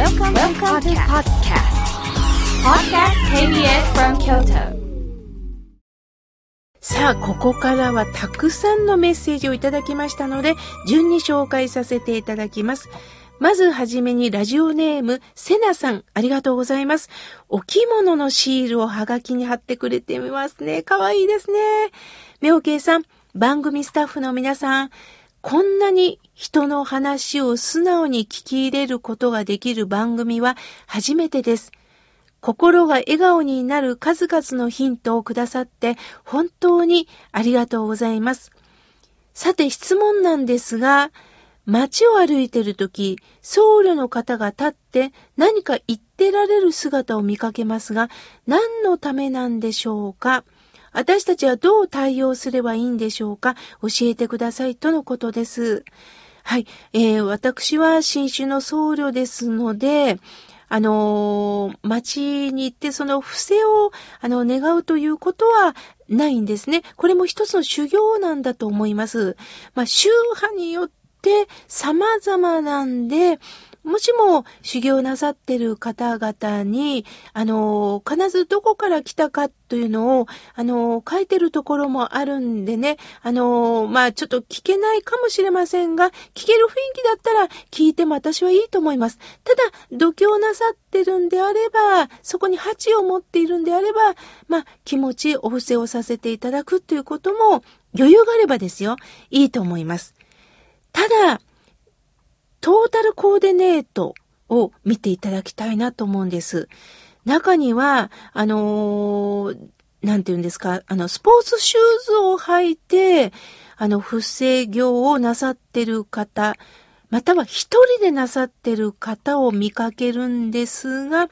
Welcome, Welcome to podcast. Podcast KBS from Kyoto. さあ、ここからはたくさんのメッセージをいただきましたので、順に紹介させていただきます。まずはじめにラジオネーム、セナさん、ありがとうございます。お着物のシールをはがきに貼ってくれてみますね。かわいいですね。妙慶さん、番組スタッフの皆さん、こんなに人の話を素直に聞き入れることができる番組は初めてです。心が笑顔になる数々のヒントをくださって本当にありがとうございます。さて質問なんですが、街を歩いているとき、僧侶の方が立って何か言ってられる姿を見かけますが、何のためなんでしょうか？私たちはどう対応すればいいんでしょうか？教えてくださいとのことです。はい。えー、私は新種の僧侶ですので、あのー、町に行ってその伏せを、あの、願うということはないんですね。これも一つの修行なんだと思います。まあ、宗派によって様々なんで、もしも修行なさってる方々に、あの、必ずどこから来たかというのを、あの、書いてるところもあるんでね、あの、まあ、ちょっと聞けないかもしれませんが、聞ける雰囲気だったら聞いても私はいいと思います。ただ、度胸なさってるんであれば、そこに鉢を持っているんであれば、まあ、気持ちお布施をさせていただくということも、余裕があればですよ、いいと思います。ただ、トータルコーディネートを見ていただきたいなと思うんです。中には、あのー、なんて言うんですか、あの、スポーツシューズを履いて、あの、不正業をなさってる方、または一人でなさってる方を見かけるんですが、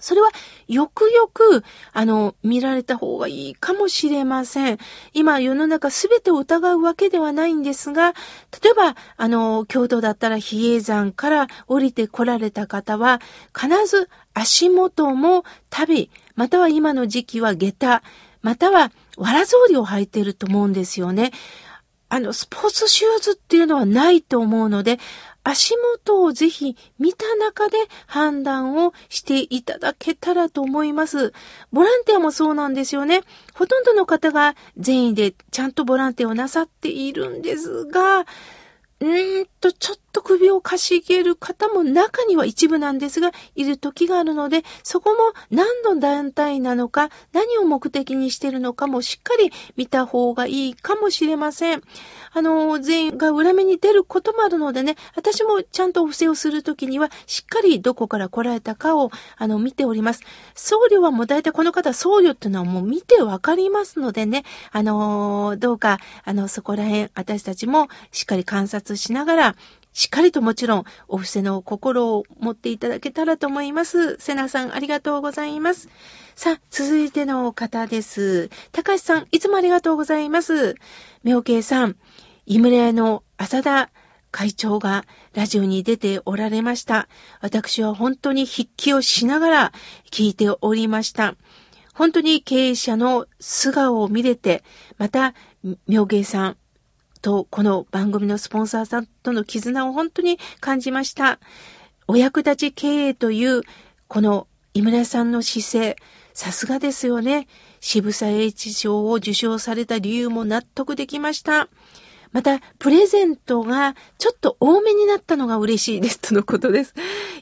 それはよくよく、あの、見られた方がいいかもしれません。今、世の中すべてを疑うわけではないんですが、例えば、あの、京都だったら比叡山から降りて来られた方は、必ず足元も旅、または今の時期は下駄、またはわら草履を履いていると思うんですよね。あの、スポーツシューズっていうのはないと思うので、足元をぜひ見た中で判断をしていただけたらと思います。ボランティアもそうなんですよね。ほとんどの方が善意でちゃんとボランティアをなさっているんですが、うーんと、ちょっと首をかしげる方も中には一部なんですが、いる時があるので、そこも何の団体なのか、何を目的にしているのかもしっかり見た方がいいかもしれません。あの、全員が裏目に出ることもあるのでね、私もちゃんとお布施をするときには、しっかりどこから来られたかを、あの、見ております。僧侶はもう大体この方、僧侶っていうのはもう見てわかりますのでね、あの、どうか、あの、そこら辺、私たちもしっかり観察しながら、しっかりともちろん、お布施の心を持っていただけたらと思います。セナさん、ありがとうございます。さあ、続いての方です。高橋さん、いつもありがとうございます。妙慶さん、井村屋の浅田会長がラジオに出ておられました。私は本当に筆記をしながら聞いておりました。本当に経営者の素顔を見れて、また、妙芸さんとこの番組のスポンサーさんとの絆を本当に感じました。お役立ち経営というこの井村さんの姿勢、さすがですよね。渋沢栄一賞を受賞された理由も納得できました。また、プレゼントがちょっと多めになったのが嬉しいですとのことです。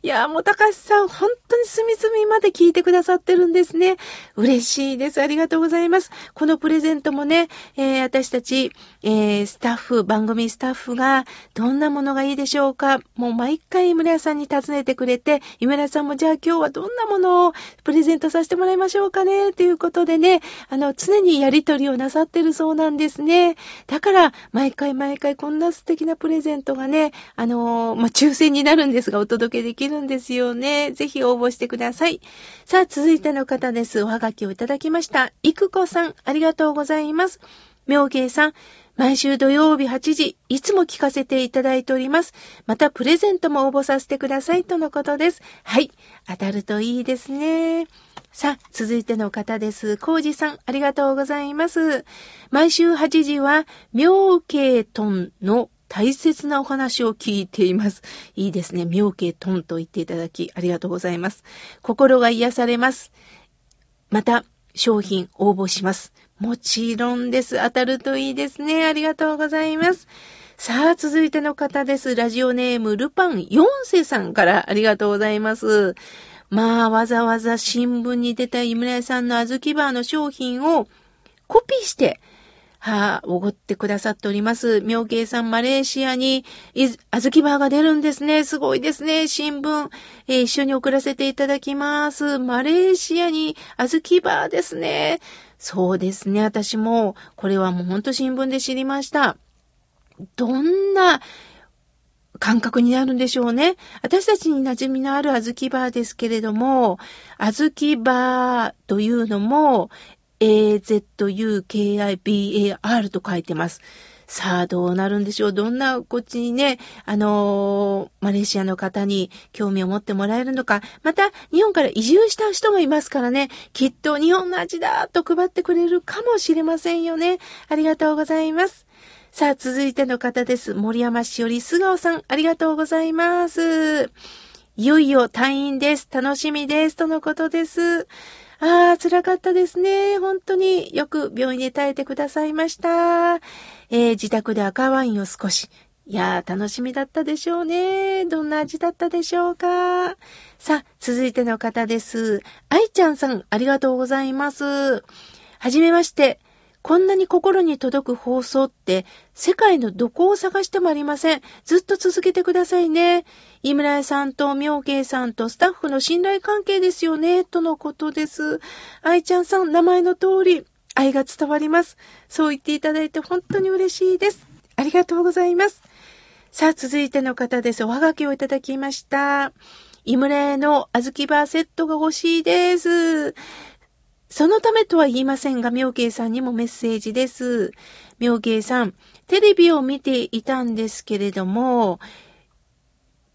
いやもう高橋さん、本当に隅々まで聞いてくださってるんですね。嬉しいです。ありがとうございます。このプレゼントもね、えー、私たち、えー、スタッフ、番組スタッフがどんなものがいいでしょうか。もう毎回井村屋さんに尋ねてくれて、井村さんもじゃあ今日はどんなものをプレゼントさせてもらいましょうかね、ということでね、あの、常にやりとりをなさってるそうなんですね。だから、毎回毎回こんな素敵なプレゼントがね、あのー、まあ、抽選になるんですが、お届けできるるんですよね。ぜひ応募してください。さあ、続いての方です。おはがきをいただきました。いくこさん、ありがとうございます。妙慶さん、毎週土曜日8時、いつも聞かせていただいております。またプレゼントも応募させてくださいとのことです。はい。当たるといいですね。さあ、続いての方です。コウジさん、ありがとうございます。毎週8時は、妙慶トンの大切なお話を聞いています。いいですね。妙慶トンと言っていただき、ありがとうございます。心が癒されます。また、商品応募します。もちろんです。当たるといいですね。ありがとうございます。さあ、続いての方です。ラジオネーム、ルパン四世さんからありがとうございます。まあ、わざわざ新聞に出た井村屋さんの小豆バーの商品をコピーして、はあ、おごってくださっております。妙慶さん、マレーシアに、あずきバーが出るんですね。すごいですね。新聞、えー、一緒に送らせていただきます。マレーシアに、あずきバーですね。そうですね。私も、これはもうほんと新聞で知りました。どんな感覚になるんでしょうね。私たちに馴染みのあるあずきバーですけれども、あずきバーというのも、AZUKIBAR と書いてます。さあ、どうなるんでしょう？どんなこっちにね、あのー、マレーシアの方に興味を持ってもらえるのか。また、日本から移住した人もいますからね、きっと日本の味だと配ってくれるかもしれませんよね。ありがとうございます。さあ、続いての方です。森山しおり素顔さん、ありがとうございます。いよいよ退院です。楽しみです。とのことです。ああ、辛かったですね。本当によく病院で耐えてくださいました。えー、自宅で赤ワインを少し。いやー、楽しみだったでしょうね。どんな味だったでしょうか。さあ、続いての方です。愛ちゃんさん、ありがとうございます。はじめまして。こんなに心に届く放送って世界のどこを探してもありません。ずっと続けてくださいね。井村屋さんと妙慶さんとスタッフの信頼関係ですよね、とのことです。愛ちゃんさん、名前の通り、愛が伝わります。そう言っていただいて本当に嬉しいです。ありがとうございます。さあ、続いての方です。おはがきをいただきました。井村屋の小豆バーセットが欲しいです。そのためとは言いませんが、妙慶さんにもメッセージです。妙慶さん、テレビを見ていたんですけれども、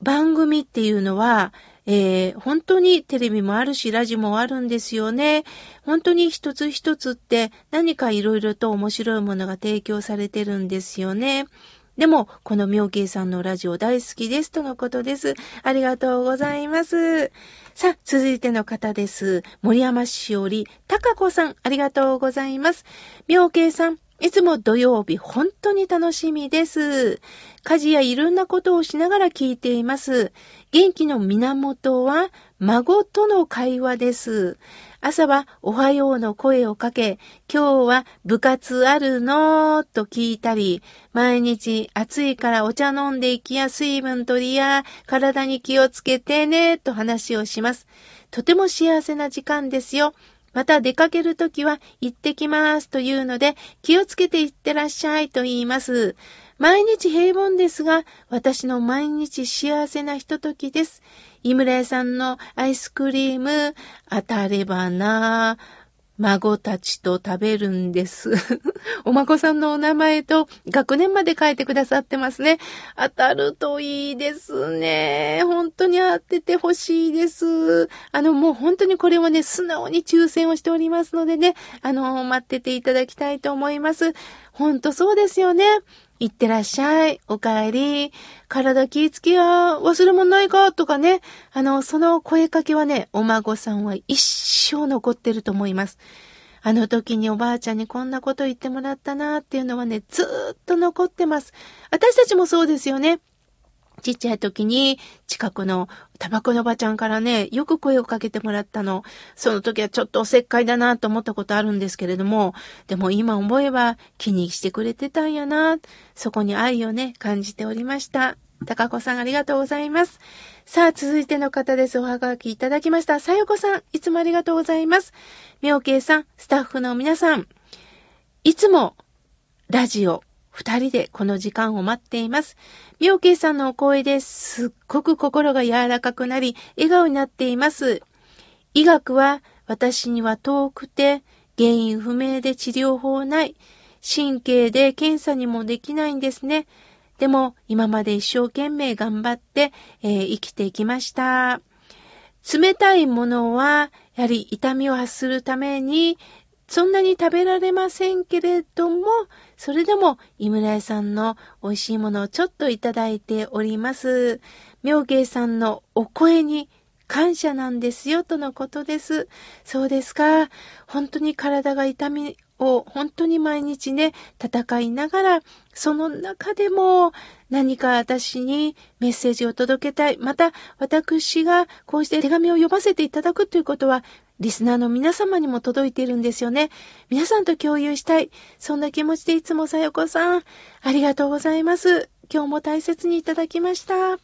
番組っていうのは、えー、本当にテレビもあるし、ラジオもあるんですよね。本当に一つ一つって何かいろいろと面白いものが提供されてるんですよね。でも、この妙慶さんのラジオ大好きですとのことです。ありがとうございます。さあ、続いての方です。森山しおり、たかこさん、ありがとうございます。妙慶さん、いつも土曜日、本当に楽しみです。家事やいろんなことをしながら聞いています。元気の源は、孫との会話です。朝はおはようの声をかけ、今日は部活あるのと聞いたり、毎日暑いからお茶飲んでいきや水分取りや体に気をつけてねと話をします。とても幸せな時間ですよ。また出かけるときは行ってきますというので気をつけて行ってらっしゃいと言います。毎日平凡ですが、私の毎日幸せなひとときです。井村屋さんのアイスクリーム当たればな孫たちと食べるんです。お孫さんのお名前と学年まで書いてくださってますね。当たるといいですね。本当に当ててほしいです。あの、もう本当にこれはね、素直に抽選をしておりますのでね、あの、待ってていただきたいと思います。本当そうですよね。いってらっしゃい、お帰り、体気ぃつけや、忘れ物ないか？とかね、あの、その声かけはね、お孫さんは一生残ってると思います。あの時におばあちゃんにこんなこと言ってもらったなっていうのはね、ずっと残ってます。私たちもそうですよね。ちっちゃい時に近くのタバコのおばちゃんからね、よく声をかけてもらったの。その時はちょっとおせっかいだなと思ったことあるんですけれども、でも今思えば気にしてくれてたんやな。そこに愛をね、感じておりました。高子さんありがとうございます。さあ、続いての方です。おはがきいただきました。さよこさん、いつもありがとうございます。みょうけいさん、スタッフの皆さん、いつもラジオ、二人でこの時間を待っています。妙慶さんのお声ですっごく心が柔らかくなり、笑顔になっています。医学は私には遠くて、原因不明で治療法ない。神経で検査にもできないんですね。でも、今まで一生懸命頑張って、えー、生きていきました。冷たいものは、やはり痛みを発するためにそんなに食べられませんけれども、それでも、井村屋さんの美味しいものをちょっといただいております。妙慶さんのお声に感謝なんですよ、とのことです。そうですか。本当に体が痛みを本当に毎日ね、戦いながら、その中でも何か私にメッセージを届けたい。また、私がこうして手紙を読ませていただくということは、リスナーの皆様にも届いているんですよね。皆さんと共有したい。そんな気持ちでいつもさよこさん、ありがとうございます。今日も大切にいただきました。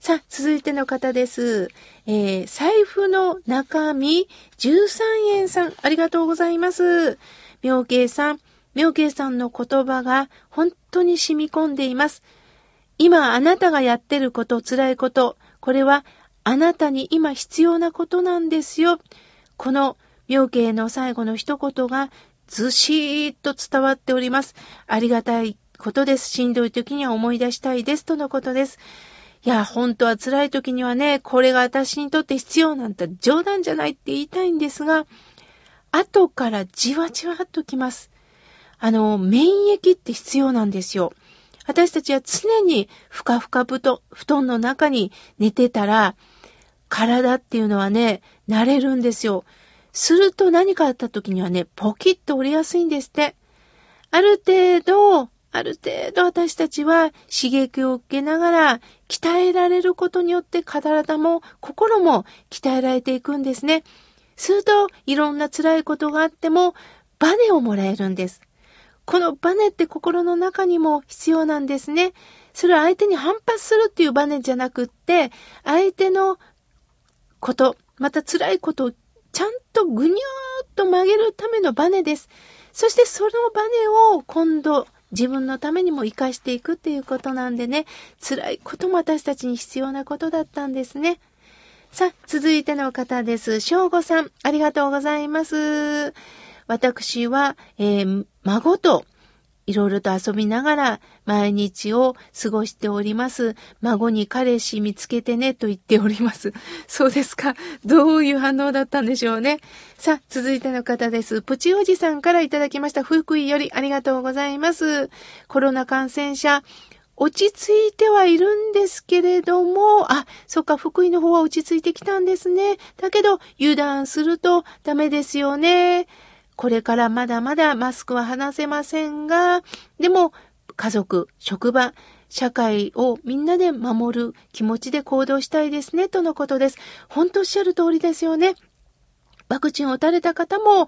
さあ、続いての方です。えー、財布の中身13円さん、ありがとうございます。妙慶さん、妙慶さんの言葉が本当に染み込んでいます。今あなたがやってること、辛いこと、これはあなたに今必要なことなんですよ。この妙慶の最後の一言がずしーっと伝わっております。ありがたいことです。しんどい時には思い出したいです。とのことです。いや、本当は辛い時にはね、これが私にとって必要なんて冗談じゃないって言いたいんですが、後からじわじわっときます。あの、免疫って必要なんですよ。私たちは常にふかふか布団布団の中に寝てたら、体っていうのはね、慣れるんですよ。すると何かあった時にはね、ポキッと折れやすいんですって。ある程度、ある程度私たちは刺激を受けながら鍛えられることによって体も心も鍛えられていくんですね。すると、いろんな辛いことがあっても、バネをもらえるんです。このバネって心の中にも必要なんですね。それは相手に反発するっていうバネじゃなくって、相手のこと、また辛いことをちゃんとぐにょーっと曲げるためのバネです。そしてそのバネを今度自分のためにも活かしていくっていうことなんでね、辛いことも私たちに必要なことだったんですね。さあ、続いての方です。翔吾さん、ありがとうございます。私は、えー、孫といろいろと遊びながら毎日を過ごしております。孫に彼氏見つけてねと言っております。そうですか。どういう反応だったんでしょうね。さあ、続いての方です。プチおじさんからいただきました。福井よりありがとうございます。コロナ感染者、落ち着いてはいるんですけれども、あ、そっか、福井の方は落ち着いてきたんですね。だけど、油断するとダメですよね。これからまだまだマスクは離せませんが、でも、家族、職場、社会をみんなで守る気持ちで行動したいですね、とのことです。本当おっしゃる通りですよね。ワクチンを打たれた方も、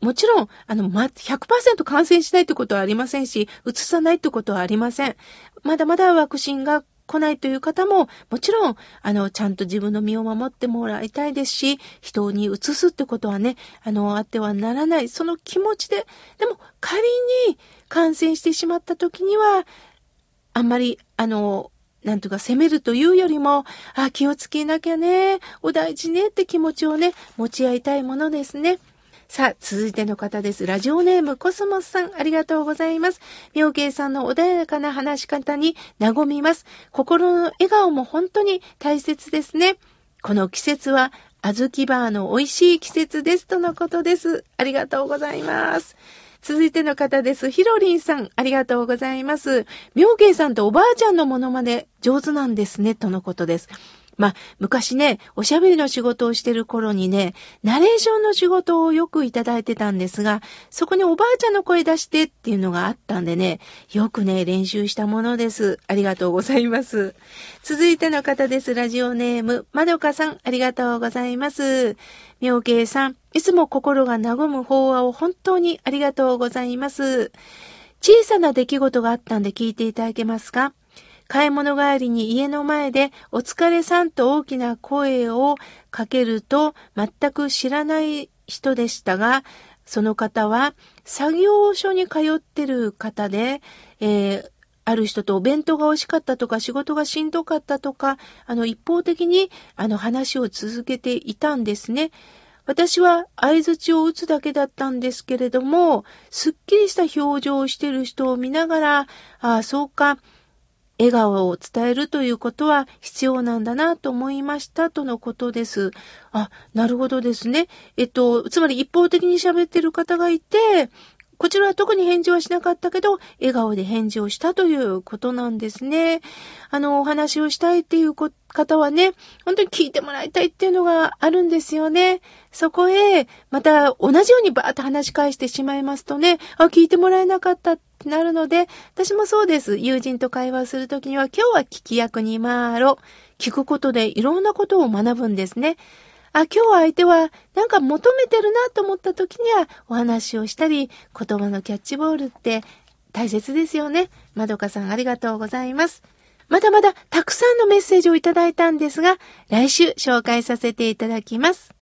もちろん、あの、ま、100%感染しないってことはありませんし、移さないってことはありません。まだまだワクチンが来ないという方も、もちろん、あの、ちゃんと自分の身を守ってもらいたいですし、人に移すってことはね、あの、あってはならない、その気持ちで、でも、仮に感染してしまった時には、あんまり、あの、なんとか責めるというよりも、あ、気をつけなきゃね、お大事ねって気持ちをね、持ち合いたいものですね。さあ、続いての方です。ラジオネームコスモスさん、ありがとうございます。妙慶さんの穏やかな話し方に和みます。心の笑顔も本当に大切ですね。この季節は、あずきバーの美味しい季節です。とのことです。ありがとうございます。続いての方です。ひろりんさん、ありがとうございます。妙慶さんとおばあちゃんのものまね上手なんですね。とのことです。まあ、昔ね、おしゃべりの仕事をしてる頃にね、ナレーションの仕事をよくいただいてたんですが、そこにおばあちゃんの声出してっていうのがあったんでね、よくね、練習したものです。ありがとうございます。続いての方です。ラジオネーム、まどかさん、ありがとうございます。妙慶さん、いつも心が和む法話を本当にありがとうございます。小さな出来事があったんで聞いていただけますか？買い物帰りに家の前でお疲れさんと大きな声をかけると全く知らない人でしたが、その方は作業所に通ってる方で、えー、ある人とお弁当が美味しかったとか仕事がしんどかったとか、あの一方的にあの話を続けていたんですね。私は合図を打つだけだったんですけれども、すっきりした表情をしている人を見ながら、ああ、そうか、笑顔を伝えるということは必要なんだなと思いましたとのことです。あ、なるほどですね。えっと、つまり一方的に喋ってる方がいて、こちらは特に返事はしなかったけど、笑顔で返事をしたということなんですね。あの、お話をしたいっていう方はね、本当に聞いてもらいたいっていうのがあるんですよね。そこへ、また同じようにバーッと話し返してしまいますとね、あ、聞いてもらえなかったってなるので、私もそうです。友人と会話するときには、今日は聞き役に回ろう。聞くことでいろんなことを学ぶんですね。あ、今日は相手はなんか求めてるなと思った時にはお話をしたり、言葉のキャッチボールって大切ですよね。まどかさんありがとうございます。まだまだたくさんのメッセージをいただいたんですが、来週紹介させていただきます。